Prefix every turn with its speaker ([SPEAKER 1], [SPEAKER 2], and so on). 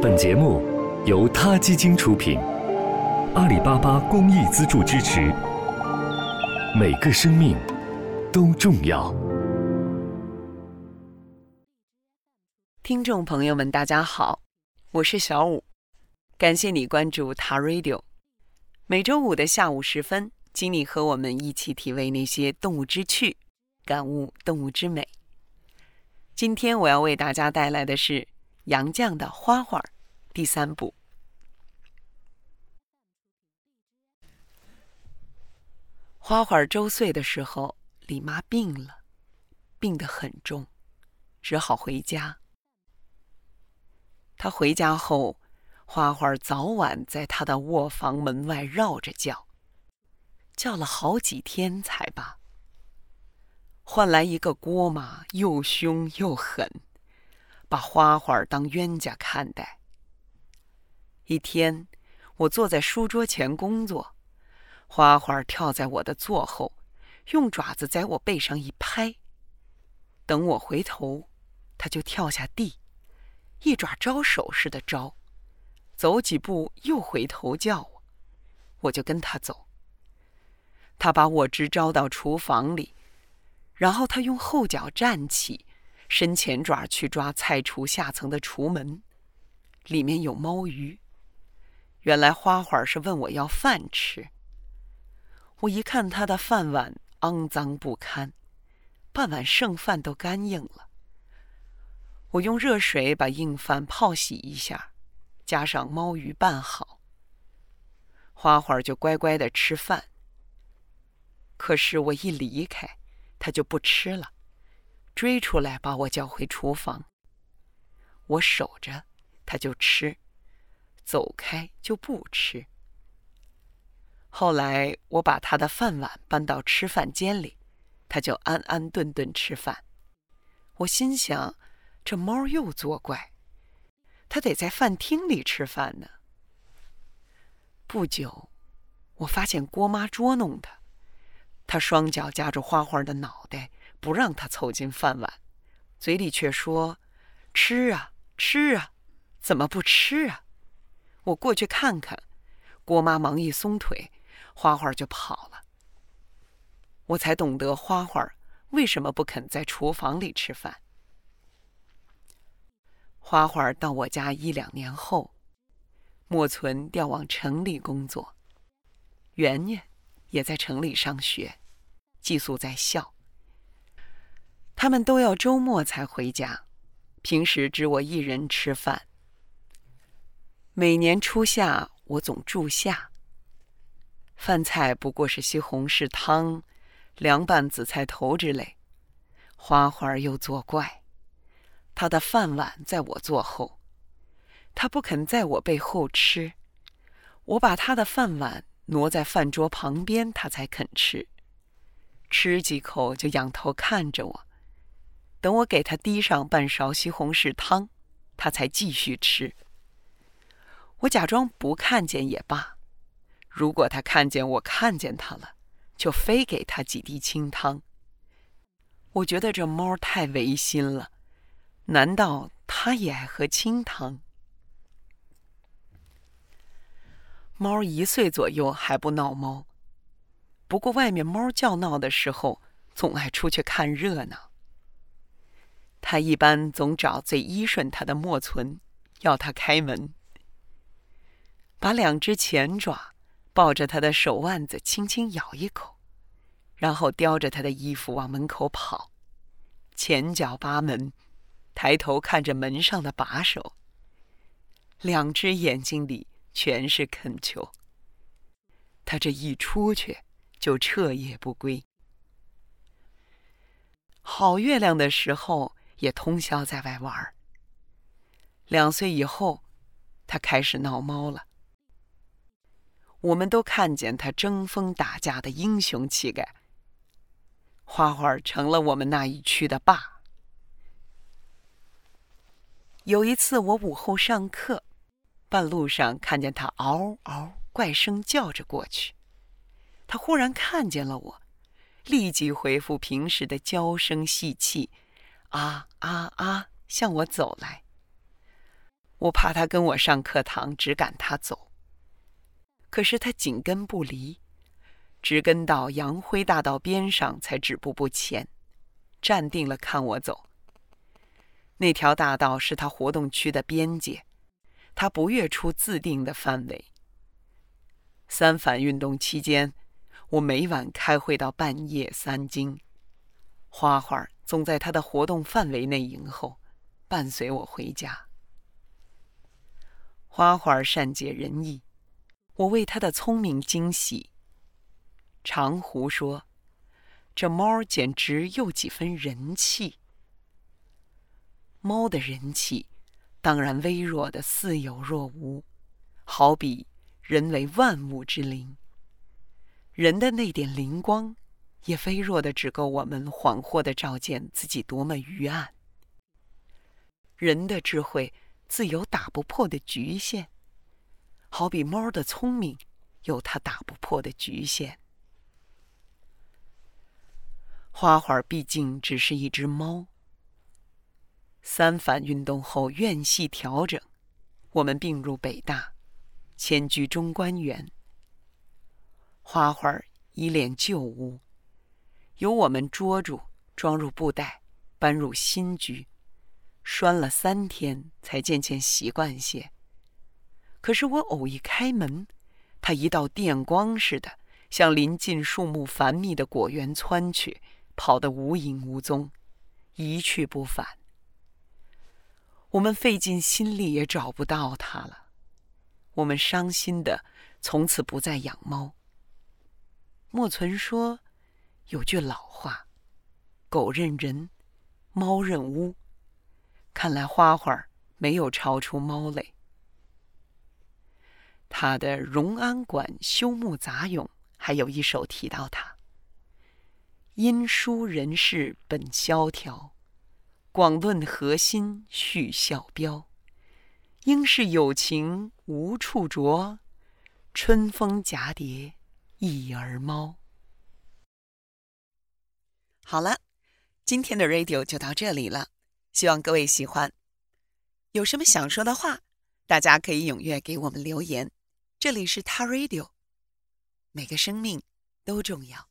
[SPEAKER 1] 本节目由他基金出品，阿里巴巴公益资助支持。每个生命都重要。
[SPEAKER 2] 听众朋友们，大家好，我是小五，感谢你关注他 Radio。每周五的下午时分，请你和我们一起体味那些动物之趣，感悟动物之美。今天我要为大家带来的是杨绛的《花花》第三部。花花周岁的时候，李妈病了，病得很重，只好回家。她回家后，花花早晚在她的卧房门外绕着叫，叫了好几天才罢。换来一个郭妈，又凶又狠，把花花当冤家看待。一天，我坐在书桌前工作，花花跳在我的座后，用爪子在我背上一拍。等我回头，它就跳下地，一爪招手似的招，走几步又回头叫我，我就跟他走。他把我直招到厨房里。然后他用后脚站起，伸前爪去抓菜橱下层的橱门，里面有猫鱼。原来花花是问我要饭吃。我一看他的饭碗肮脏不堪，半碗剩饭都干硬了。我用热水把硬饭泡洗一下，加上猫鱼拌好，花花就乖乖的吃饭。可是我一离开。他就不吃了，追出来把我叫回厨房。我守着，他就吃；走开就不吃。后来我把他的饭碗搬到吃饭间里，他就安安顿顿吃饭。我心想，这猫又作怪，它得在饭厅里吃饭呢。不久，我发现郭妈捉弄它。它双脚夹住花花的脑袋，不让他凑近饭碗，嘴里却说：“吃啊，吃啊，怎么不吃啊？”我过去看看，郭妈忙一松腿，花花就跑了。我才懂得花花为什么不肯在厨房里吃饭。花花到我家一两年后，莫存调往城里工作，圆圆。也在城里上学，寄宿在校。他们都要周末才回家，平时只我一人吃饭。每年初夏，我总住下。饭菜不过是西红柿汤、凉拌紫菜头之类。花花又作怪，他的饭碗在我坐后，他不肯在我背后吃，我把他的饭碗。挪在饭桌旁边，他才肯吃。吃几口就仰头看着我，等我给他滴上半勺西红柿汤，他才继续吃。我假装不看见也罢，如果他看见我看见他了，就非给他几滴清汤。我觉得这猫太违心了，难道它也爱喝清汤？猫一岁左右还不闹猫，不过外面猫叫闹的时候，总爱出去看热闹。他一般总找最依顺他的莫存，要他开门，把两只前爪抱着他的手腕子轻轻咬一口，然后叼着他的衣服往门口跑，前脚扒门，抬头看着门上的把手，两只眼睛里。全是恳求。他这一出去，就彻夜不归。好月亮的时候，也通宵在外玩。两岁以后，他开始闹猫了。我们都看见他争锋打架的英雄气概。花花成了我们那一区的霸。有一次，我午后上课。半路上看见他嗷嗷怪声叫着过去，他忽然看见了我，立即恢复平时的娇声细气，啊啊啊，向我走来。我怕他跟我上课堂，只赶他走。可是他紧跟不离，直跟到杨辉大道边上才止步不前，站定了看我走。那条大道是他活动区的边界，他不越出自定的范围。三反运动期间，我每晚开会到半夜三更，花花总在他的活动范围内迎候，伴随我回家。花花善解人意，我为他的聪明惊喜。长胡说：“这猫简直有几分人气。”猫的人气，当然微弱的似有若无，好比人为万物之灵。人的那点灵光，也微弱的只够我们恍惚的照见自己多么愚暗。人的智慧。自有打不破的局限，好比猫的聪明，有它打不破的局限。花花毕竟只是一只猫。三反运动后院系调整，我们并入北大，迁居中关园。花花依恋旧屋，由我们捉住，装入布袋，搬入新居。拴了三天，才渐渐习惯些。可是我偶一开门，它一道电光似的向临近树木繁密的果园窜去，跑得无影无踪，一去不返。我们费尽心力也找不到它了。我们伤心的从此不再养猫。莫存说，有句老话：“狗认人，猫认屋。”看来花花没有超出猫类。他的《荣安馆修木杂咏》还有一首提到他：“因书人事本萧条，广论核心续笑标。应是有情无处着，春风蛱蝶一儿猫。”好了，今天的 radio 就到这里了。希望各位喜欢，有什么想说的话，大家可以踊跃给我们留言。这里是他 Radio，每个生命都重要。